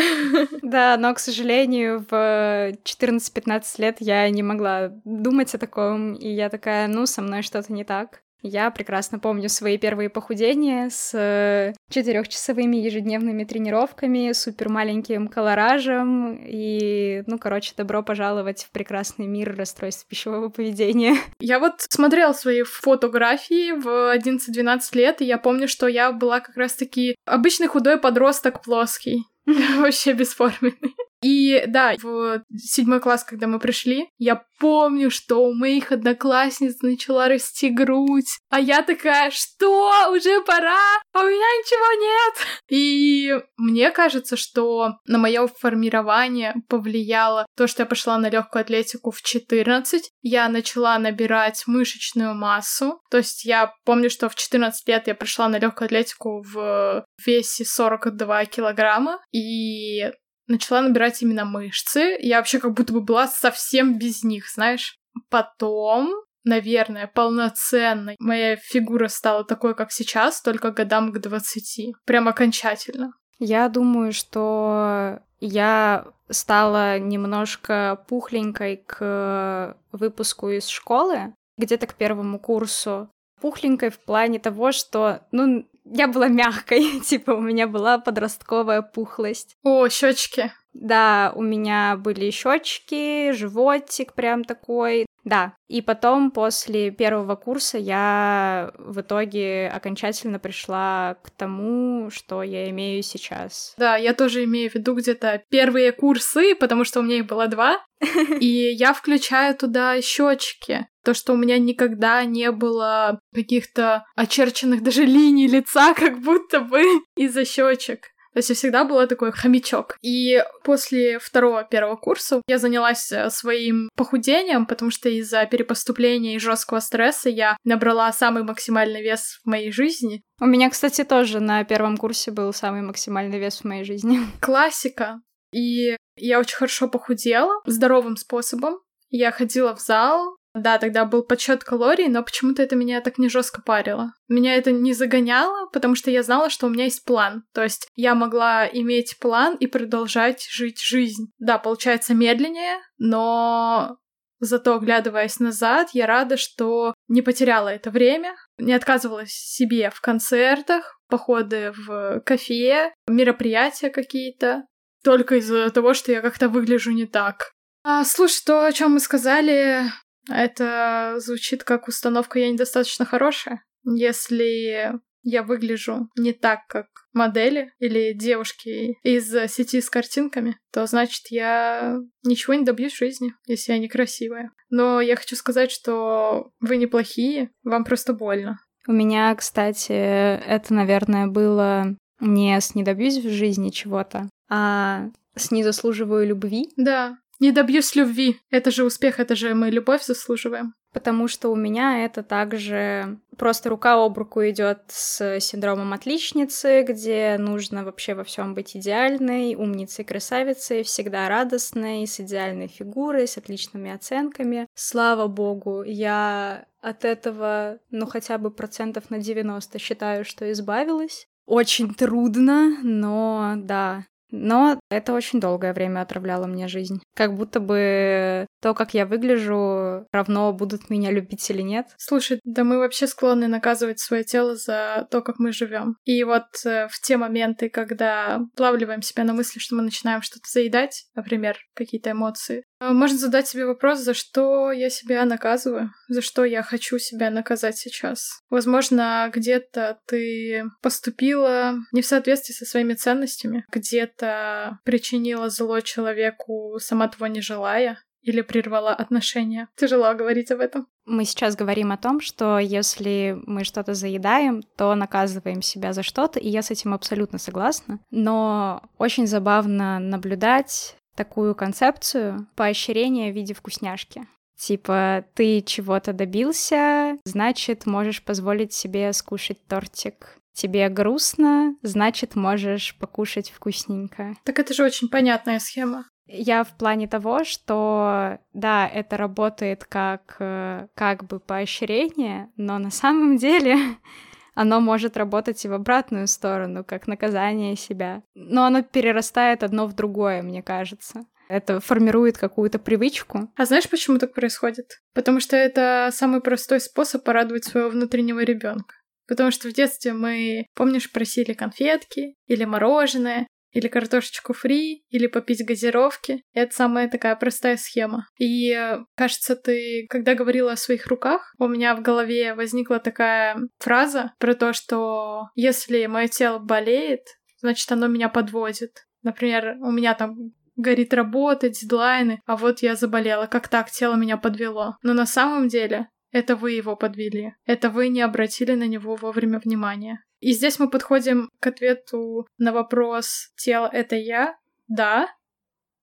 Да, но, к сожалению, в 14-15 лет я не могла думать о таком, и я такая, ну, со мной что-то не так. Я прекрасно помню свои первые похудения с э, четырехчасовыми ежедневными тренировками, супер маленьким колоражем и, ну, короче, добро пожаловать в прекрасный мир расстройств пищевого поведения. Я вот смотрела свои фотографии в 11-12 лет, и я помню, что я была как раз-таки обычный худой подросток плоский. Вообще бесформенный. И да, в седьмой класс, когда мы пришли, я помню, что у моих одноклассниц начала расти грудь. А я такая, что? Уже пора? А у меня ничего нет. И мне кажется, что на мое формирование повлияло то, что я пошла на легкую атлетику в 14. Я начала набирать мышечную массу. То есть я помню, что в 14 лет я пришла на легкую атлетику в весе 42 килограмма. И начала набирать именно мышцы. Я вообще как будто бы была совсем без них, знаешь. Потом, наверное, полноценной моя фигура стала такой, как сейчас, только годам к 20. Прям окончательно. Я думаю, что я стала немножко пухленькой к выпуску из школы, где-то к первому курсу. Пухленькой в плане того, что, ну, я была мягкой, типа у меня была подростковая пухлость. О, щечки. Да, у меня были щечки, животик прям такой. Да, и потом после первого курса я в итоге окончательно пришла к тому, что я имею сейчас. Да, я тоже имею в виду где-то первые курсы, потому что у меня их было два, и я включаю туда щечки. То, что у меня никогда не было каких-то очерченных даже линий лица, как будто бы из-за щечек. То есть я всегда была такой хомячок. И после второго первого курса я занялась э, своим похудением, потому что из-за перепоступления и жесткого стресса я набрала самый максимальный вес в моей жизни. У меня, кстати, тоже на первом курсе был самый максимальный вес в моей жизни. Классика. И я очень хорошо похудела здоровым способом. Я ходила в зал, Да, тогда был подсчет калорий, но почему-то это меня так не жестко парило. Меня это не загоняло, потому что я знала, что у меня есть план. То есть я могла иметь план и продолжать жить жизнь. Да, получается медленнее, но Зато, оглядываясь назад, я рада, что не потеряла это время, не отказывалась себе в концертах, походы в кафе, мероприятия какие-то, только из-за того, что я как-то выгляжу не так. А, слушай, то, о чем мы сказали, это звучит как установка «я недостаточно хорошая». Если я выгляжу не так, как модели или девушки из сети с картинками, то значит я ничего не добьюсь в жизни, если я некрасивая. Но я хочу сказать, что вы неплохие, вам просто больно. У меня, кстати, это, наверное, было не с «не добьюсь в жизни чего-то», а с «не заслуживаю любви». Да, не добьюсь любви. Это же успех, это же мы любовь заслуживаем. Потому что у меня это также просто рука об руку идет с синдромом отличницы, где нужно вообще во всем быть идеальной, умницей, красавицей, всегда радостной, с идеальной фигурой, с отличными оценками. Слава богу, я от этого, ну, хотя бы процентов на 90 считаю, что избавилась. Очень трудно, но да, но это очень долгое время отравляло мне жизнь. Как будто бы то, как я выгляжу, равно будут меня любить или нет. Слушай, да мы вообще склонны наказывать свое тело за то, как мы живем. И вот э, в те моменты, когда плавливаем себя на мысли, что мы начинаем что-то заедать, например, какие-то эмоции, можно задать себе вопрос, за что я себя наказываю, за что я хочу себя наказать сейчас. Возможно, где-то ты поступила не в соответствии со своими ценностями, где-то причинила зло человеку, сама того не желая, или прервала отношения. Тяжело говорить об этом. Мы сейчас говорим о том, что если мы что-то заедаем, то наказываем себя за что-то, и я с этим абсолютно согласна. Но очень забавно наблюдать такую концепцию поощрения в виде вкусняшки. Типа, ты чего-то добился, значит, можешь позволить себе скушать тортик. Тебе грустно, значит, можешь покушать вкусненько. Так это же очень понятная схема. Я в плане того, что да, это работает как э, как бы поощрение, но на самом деле оно может работать и в обратную сторону, как наказание себя. Но оно перерастает одно в другое, мне кажется. Это формирует какую-то привычку. А знаешь, почему так происходит? Потому что это самый простой способ порадовать своего внутреннего ребенка. Потому что в детстве мы, помнишь, просили конфетки или мороженое, или картошечку фри, или попить газировки. Это самая такая простая схема. И кажется, ты, когда говорила о своих руках, у меня в голове возникла такая фраза про то, что если мое тело болеет, значит, оно меня подводит. Например, у меня там горит работа, дедлайны, а вот я заболела, как так тело меня подвело. Но на самом деле это вы его подвели. Это вы не обратили на него вовремя внимания. И здесь мы подходим к ответу на вопрос «Тело — это я?» Да,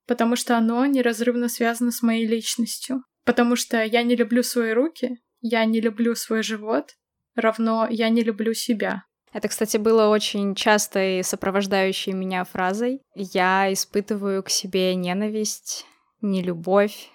потому что оно неразрывно связано с моей личностью. Потому что я не люблю свои руки, я не люблю свой живот, равно я не люблю себя. Это, кстати, было очень частой сопровождающей меня фразой. Я испытываю к себе ненависть, нелюбовь,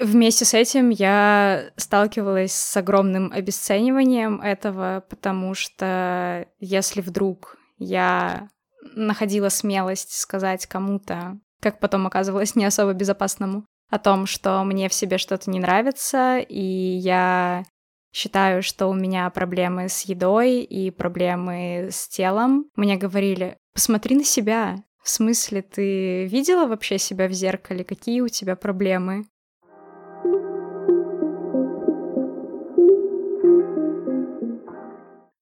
Вместе с этим я сталкивалась с огромным обесцениванием этого, потому что если вдруг я находила смелость сказать кому-то, как потом оказывалось не особо безопасному, о том, что мне в себе что-то не нравится, и я считаю, что у меня проблемы с едой и проблемы с телом, мне говорили, посмотри на себя, в смысле, ты видела вообще себя в зеркале? Какие у тебя проблемы?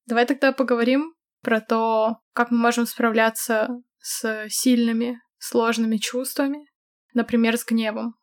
Давай тогда поговорим про то, как мы можем справляться с сильными, сложными чувствами, например, с гневом.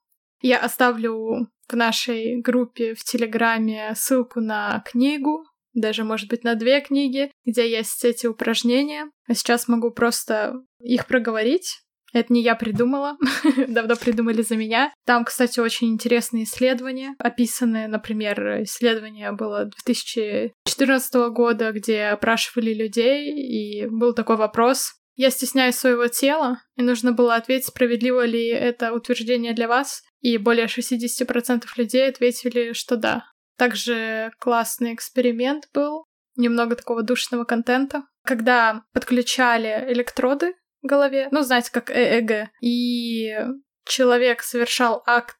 Я оставлю в нашей группе в Телеграме ссылку на книгу, даже, может быть, на две книги, где есть эти упражнения. А сейчас могу просто их проговорить. Это не я придумала, давно придумали за меня. Там, кстати, очень интересные исследования, описанные, например, исследование было 2014 года, где опрашивали людей, и был такой вопрос, я стесняюсь своего тела, и нужно было ответить, справедливо ли это утверждение для вас. и более 60% людей ответили, что да. Также классный эксперимент был, немного такого душного контента, когда подключали электроды голове, ну, знаете, как ЭЭГ, и человек совершал акт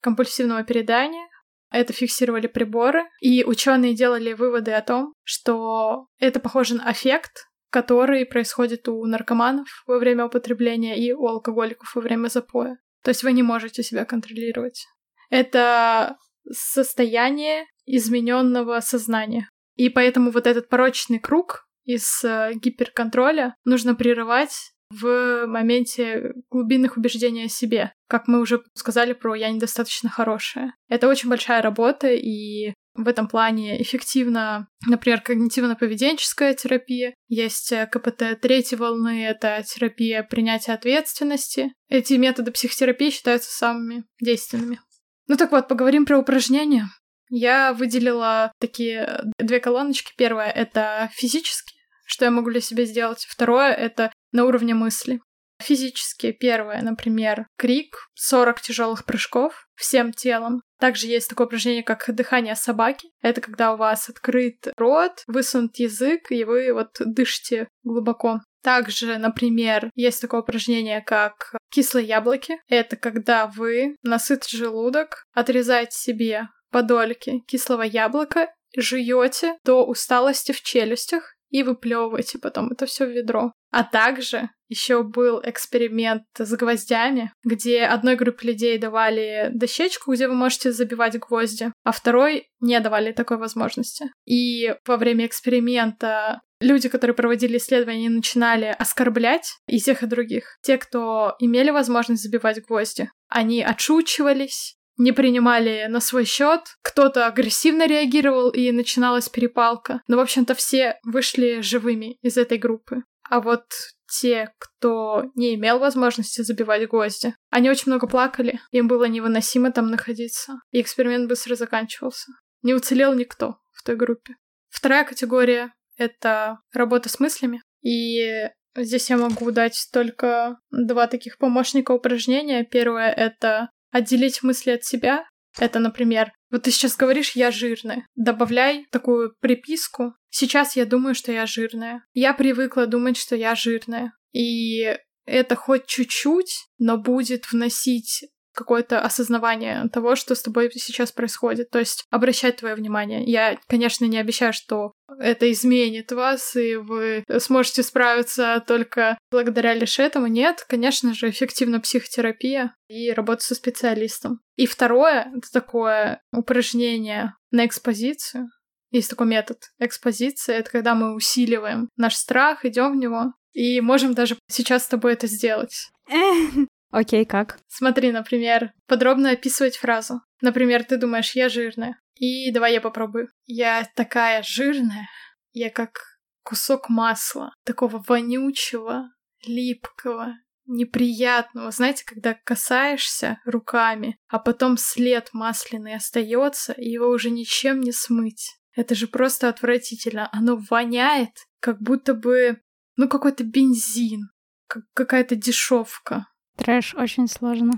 компульсивного передания, это фиксировали приборы, и ученые делали выводы о том, что это похоже на эффект, который происходит у наркоманов во время употребления и у алкоголиков во время запоя. То есть вы не можете себя контролировать. Это состояние измененного сознания. И поэтому вот этот порочный круг из э, гиперконтроля нужно прерывать в моменте глубинных убеждений о себе. Как мы уже сказали про «я недостаточно хорошая». Это очень большая работа, и в этом плане эффективно, например, когнитивно-поведенческая терапия. Есть э, КПТ третьей волны, это терапия принятия ответственности. Эти методы психотерапии считаются самыми действенными. Ну так вот, поговорим про упражнения. Я выделила такие две колоночки. Первая — это физически, что я могу для себя сделать. Второе — это на уровне мысли. Физически первое, например, крик, 40 тяжелых прыжков всем телом. Также есть такое упражнение, как дыхание собаки. Это когда у вас открыт рот, высунут язык, и вы вот дышите глубоко. Также, например, есть такое упражнение, как кислые яблоки. Это когда вы на сытый желудок отрезаете себе подольки кислого яблока, жуете до усталости в челюстях и выплевываете потом это все в ведро. А также еще был эксперимент с гвоздями, где одной группе людей давали дощечку, где вы можете забивать гвозди, а второй не давали такой возможности. И во время эксперимента люди, которые проводили исследования, начинали оскорблять и тех, и других. Те, кто имели возможность забивать гвозди, они отшучивались, не принимали на свой счет, кто-то агрессивно реагировал и начиналась перепалка. Но, в общем-то, все вышли живыми из этой группы. А вот те, кто не имел возможности забивать гвозди, они очень много плакали, им было невыносимо там находиться, и эксперимент быстро заканчивался. Не уцелел никто в той группе. Вторая категория — это работа с мыслями, и здесь я могу дать только два таких помощника упражнения. Первое — это отделить мысли от себя. Это, например, вот ты сейчас говоришь «я жирная». Добавляй такую приписку. Сейчас я думаю, что я жирная. Я привыкла думать, что я жирная. И это хоть чуть-чуть, но будет вносить какое-то осознавание того, что с тобой сейчас происходит. То есть обращать твое внимание. Я, конечно, не обещаю, что это изменит вас, и вы сможете справиться только благодаря лишь этому. Нет, конечно же, эффективна психотерапия и работа со специалистом. И второе — это такое упражнение на экспозицию. Есть такой метод экспозиции. Это когда мы усиливаем наш страх, идем в него, и можем даже сейчас с тобой это сделать. Окей, как? Смотри, например, подробно описывать фразу. Например, ты думаешь, я жирная. И давай я попробую. Я такая жирная, я как кусок масла, такого вонючего, липкого, неприятного. Знаете, когда касаешься руками, а потом след масляный остается, и его уже ничем не смыть. Это же просто отвратительно. Оно воняет, как будто бы, ну, какой-то бензин, как какая-то дешевка. Трэш очень сложно,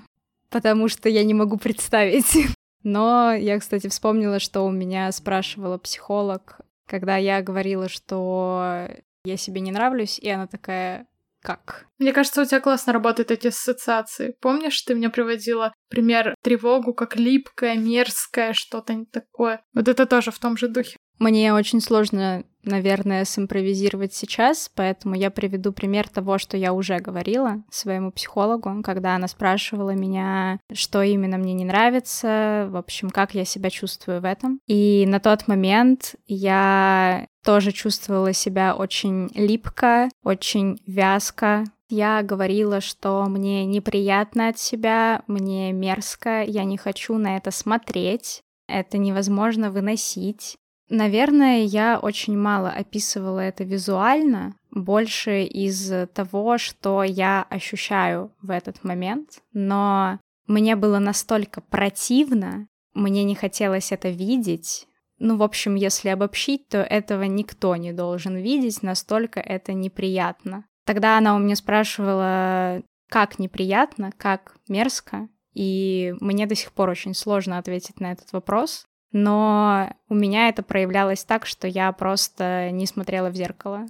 потому что я не могу представить. Но я, кстати, вспомнила, что у меня спрашивала психолог, когда я говорила, что я себе не нравлюсь, и она такая, как? Мне кажется, у тебя классно работают эти ассоциации. Помнишь, ты мне приводила пример тревогу как липкое, мерзкое, что-то не такое. Вот это тоже в том же духе. Мне очень сложно, наверное, симпровизировать сейчас, поэтому я приведу пример того, что я уже говорила своему психологу, когда она спрашивала меня, что именно мне не нравится, в общем, как я себя чувствую в этом. И на тот момент я тоже чувствовала себя очень липко, очень вязко, я говорила, что мне неприятно от себя, мне мерзко, я не хочу на это смотреть, это невозможно выносить. Наверное, я очень мало описывала это визуально, больше из того, что я ощущаю в этот момент, но мне было настолько противно, мне не хотелось это видеть. Ну, в общем, если обобщить, то этого никто не должен видеть, настолько это неприятно. Тогда она у меня спрашивала, как неприятно, как мерзко. И мне до сих пор очень сложно ответить на этот вопрос. Но у меня это проявлялось так, что я просто не смотрела в зеркало.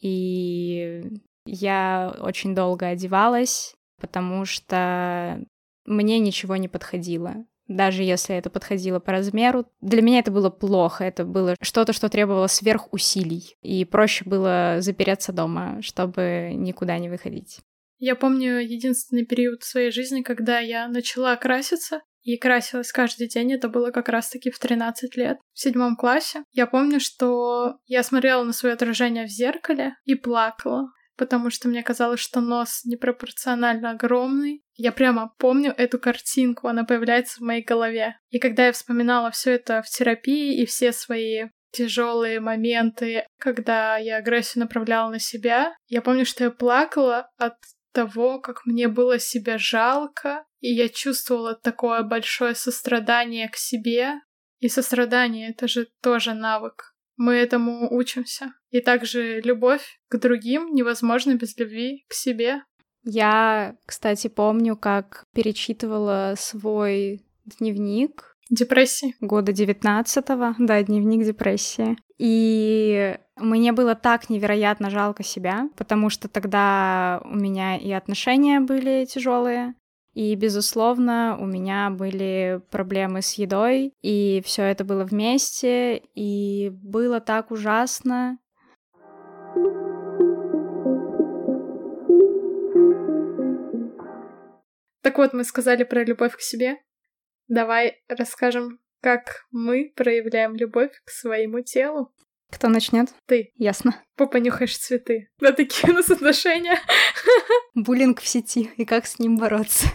И я очень долго одевалась, потому что мне ничего не подходило. Даже если это подходило по размеру, для меня это было плохо. Это было что-то, что требовало сверхусилий. И проще было запереться дома, чтобы никуда не выходить. Я помню единственный период в своей жизни, когда я начала краситься, и красилась каждый день. Это было как раз-таки в 13 лет, в седьмом классе. Я помню, что я смотрела на свое отражение в зеркале и плакала потому что мне казалось, что нос непропорционально огромный. Я прямо помню эту картинку, она появляется в моей голове. И когда я вспоминала все это в терапии и все свои тяжелые моменты, когда я агрессию направляла на себя, я помню, что я плакала от того, как мне было себя жалко, и я чувствовала такое большое сострадание к себе. И сострадание — это же тоже навык. Мы этому учимся. И также любовь к другим невозможна без любви к себе. Я, кстати, помню, как перечитывала свой дневник. Депрессии. Года 19-го, да, дневник депрессии. И мне было так невероятно жалко себя, потому что тогда у меня и отношения были тяжелые, и, безусловно, у меня были проблемы с едой, и все это было вместе, и было так ужасно. Так вот, мы сказали про любовь к себе. Давай расскажем, как мы проявляем любовь к своему телу. Кто начнет? Ты. Ясно. Попонюхаешь цветы. Да такие у нас отношения. Буллинг в сети и как с ним бороться.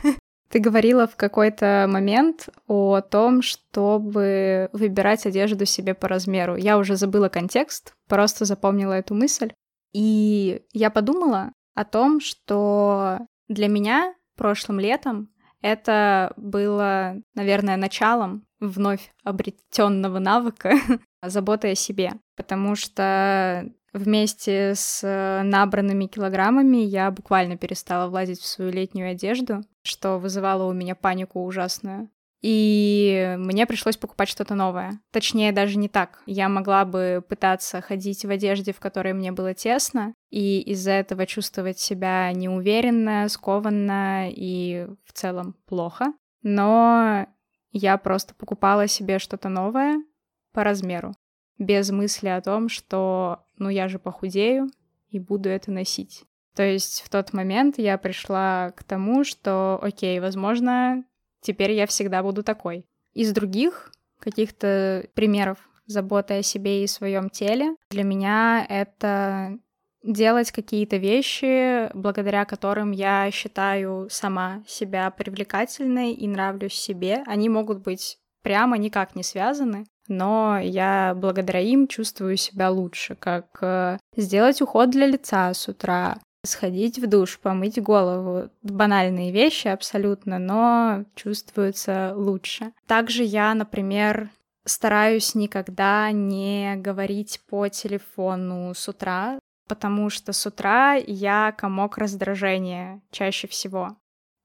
Ты говорила в какой-то момент о том, чтобы выбирать одежду себе по размеру. Я уже забыла контекст, просто запомнила эту мысль. И я подумала о том, что для меня прошлым летом это было, наверное, началом вновь обретенного навыка заботы о себе, потому что вместе с набранными килограммами я буквально перестала влазить в свою летнюю одежду, что вызывало у меня панику ужасную. И мне пришлось покупать что-то новое. Точнее, даже не так. Я могла бы пытаться ходить в одежде, в которой мне было тесно, и из-за этого чувствовать себя неуверенно, скованно и в целом плохо. Но я просто покупала себе что-то новое по размеру, без мысли о том, что ну я же похудею и буду это носить. То есть в тот момент я пришла к тому, что, окей, возможно, теперь я всегда буду такой. Из других каких-то примеров заботы о себе и своем теле для меня это делать какие-то вещи, благодаря которым я считаю сама себя привлекательной и нравлюсь себе. Они могут быть прямо никак не связаны, но я благодаря им чувствую себя лучше, как э, сделать уход для лица с утра, сходить в душ, помыть голову. Банальные вещи абсолютно, но чувствуются лучше. Также я, например, стараюсь никогда не говорить по телефону с утра, потому что с утра я комок раздражения чаще всего.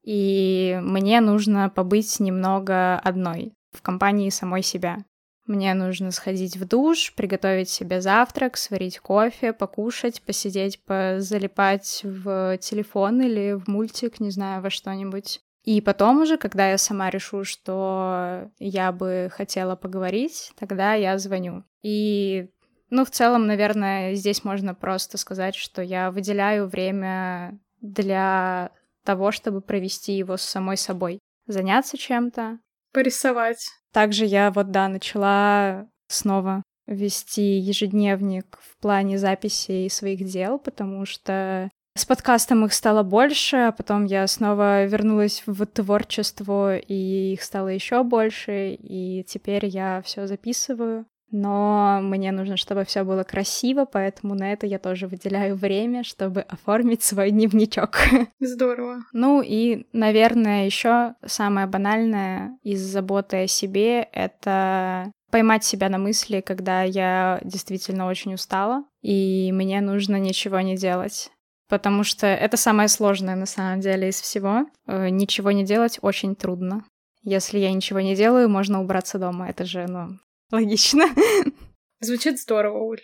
И мне нужно побыть немного одной в компании самой себя. Мне нужно сходить в душ, приготовить себе завтрак, сварить кофе, покушать, посидеть, позалипать в телефон или в мультик, не знаю, во что-нибудь. И потом уже, когда я сама решу, что я бы хотела поговорить, тогда я звоню. И, ну, в целом, наверное, здесь можно просто сказать, что я выделяю время для того, чтобы провести его с самой собой. Заняться чем-то. Порисовать. Также я вот, да, начала снова вести ежедневник в плане записи своих дел, потому что с подкастом их стало больше, а потом я снова вернулась в творчество, и их стало еще больше, и теперь я все записываю но мне нужно, чтобы все было красиво, поэтому на это я тоже выделяю время, чтобы оформить свой дневничок. Здорово. Ну и, наверное, еще самое банальное из заботы о себе — это поймать себя на мысли, когда я действительно очень устала, и мне нужно ничего не делать. потому что это самое сложное на самом деле из всего. Э, ничего не делать очень трудно. Если я ничего не делаю, можно убраться дома. Это же, ну, логично. Звучит здорово, Уль.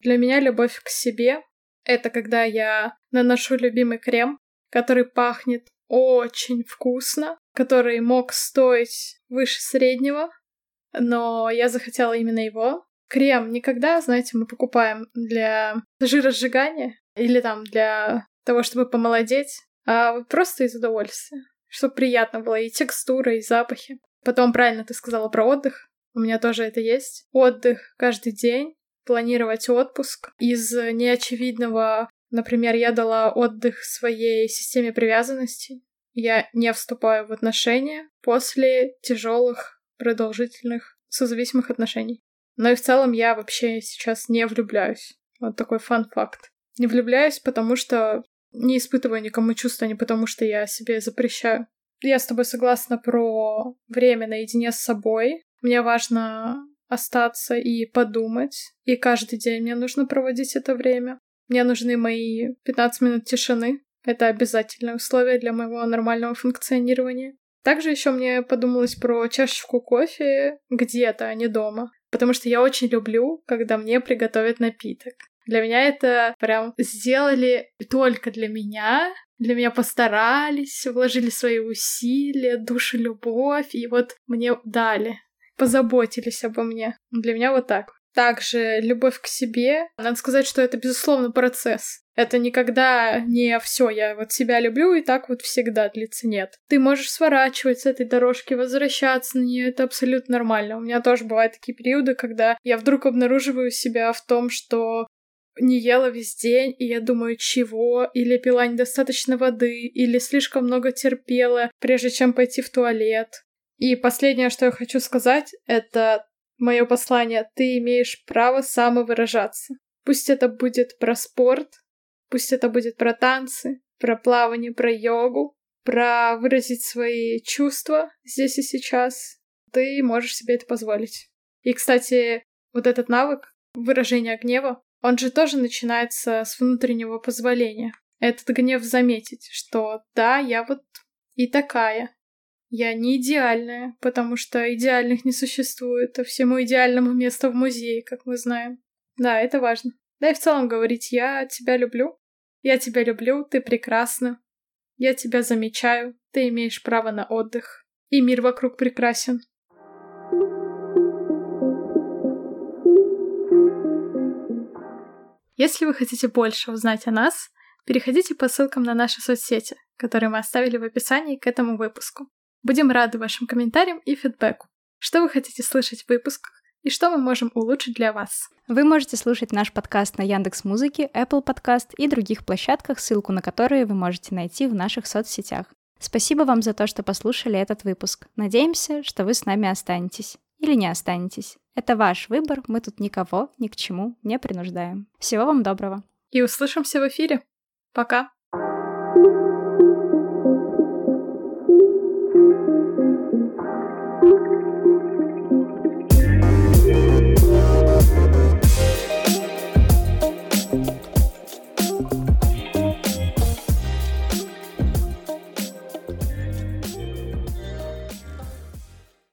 Для меня любовь к себе — это когда я наношу любимый крем, который пахнет очень вкусно, который мог стоить выше среднего, но я захотела именно его. Крем никогда, знаете, мы покупаем для жиросжигания или там для того, чтобы помолодеть, а просто из удовольствия, чтобы приятно было и текстура, и запахи. Потом правильно ты сказала про отдых. У меня тоже это есть. Отдых каждый день, планировать отпуск из неочевидного Например, я дала отдых своей системе привязанностей. Я не вступаю в отношения после тяжелых, продолжительных, созависимых отношений. Но и в целом я вообще сейчас не влюбляюсь. Вот такой фан-факт. Не влюбляюсь, потому что не испытываю никому чувства, не потому что я себе запрещаю. Я с тобой согласна про время наедине с собой. Мне важно остаться и подумать. И каждый день мне нужно проводить это время. Мне нужны мои 15 минут тишины. Это обязательное условие для моего нормального функционирования. Также еще мне подумалось про чашечку кофе где-то, а не дома. Потому что я очень люблю, когда мне приготовят напиток. Для меня это прям сделали только для меня. Для меня постарались, вложили свои усилия, душу, любовь, и вот мне дали, позаботились обо мне. Для меня вот так. Также любовь к себе. Надо сказать, что это, безусловно, процесс. Это никогда не все, я вот себя люблю, и так вот всегда длится. Нет. Ты можешь сворачивать с этой дорожки, возвращаться на нее, это абсолютно нормально. У меня тоже бывают такие периоды, когда я вдруг обнаруживаю себя в том, что не ела весь день, и я думаю, чего, или пила недостаточно воды, или слишком много терпела, прежде чем пойти в туалет. И последнее, что я хочу сказать, это мое послание, ты имеешь право самовыражаться. Пусть это будет про спорт, пусть это будет про танцы, про плавание, про йогу, про выразить свои чувства здесь и сейчас. Ты можешь себе это позволить. И, кстати, вот этот навык выражения гнева, он же тоже начинается с внутреннего позволения. Этот гнев заметить, что да, я вот и такая, я не идеальная, потому что идеальных не существует, а всему идеальному место в музее, как мы знаем. Да, это важно. Да и в целом говорить «я тебя люблю», «я тебя люблю», «ты прекрасна», «я тебя замечаю», «ты имеешь право на отдых», и мир вокруг прекрасен. Если вы хотите больше узнать о нас, переходите по ссылкам на наши соцсети, которые мы оставили в описании к этому выпуску. Будем рады вашим комментариям и фидбэку. Что вы хотите слышать в выпусках и что мы можем улучшить для вас. Вы можете слушать наш подкаст на Яндекс Музыке, Apple Podcast и других площадках, ссылку на которые вы можете найти в наших соцсетях. Спасибо вам за то, что послушали этот выпуск. Надеемся, что вы с нами останетесь. Или не останетесь. Это ваш выбор, мы тут никого ни к чему не принуждаем. Всего вам доброго. И услышимся в эфире. Пока. thank you